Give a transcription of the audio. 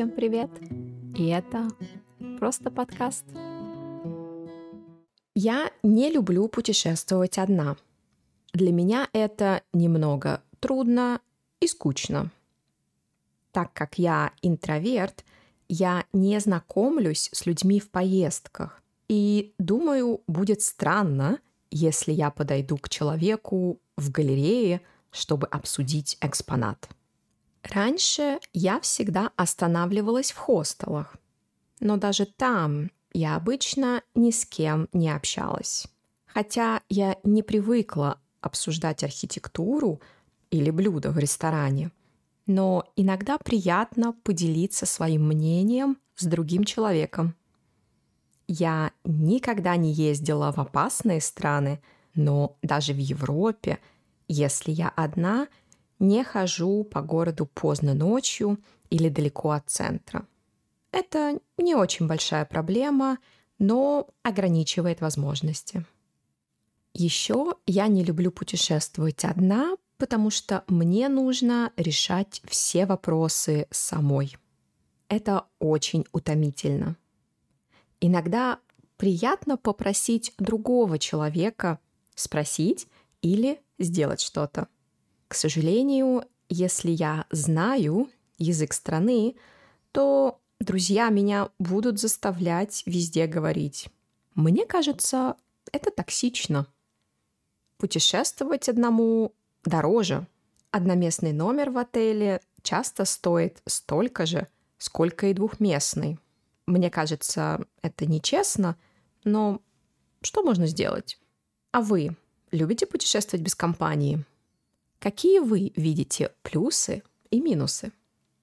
Всем привет! И это просто подкаст. Я не люблю путешествовать одна. Для меня это немного трудно и скучно. Так как я интроверт, я не знакомлюсь с людьми в поездках. И думаю, будет странно, если я подойду к человеку в галерее, чтобы обсудить экспонат. Раньше я всегда останавливалась в хостелах, но даже там я обычно ни с кем не общалась. Хотя я не привыкла обсуждать архитектуру или блюда в ресторане, но иногда приятно поделиться своим мнением с другим человеком. Я никогда не ездила в опасные страны, но даже в Европе, если я одна – не хожу по городу поздно ночью или далеко от центра. Это не очень большая проблема, но ограничивает возможности. Еще я не люблю путешествовать одна, потому что мне нужно решать все вопросы самой. Это очень утомительно. Иногда приятно попросить другого человека спросить или сделать что-то. К сожалению, если я знаю язык страны, то друзья меня будут заставлять везде говорить. Мне кажется, это токсично. Путешествовать одному дороже. Одноместный номер в отеле часто стоит столько же, сколько и двухместный. Мне кажется, это нечестно, но что можно сделать? А вы любите путешествовать без компании? Какие вы видите плюсы и минусы?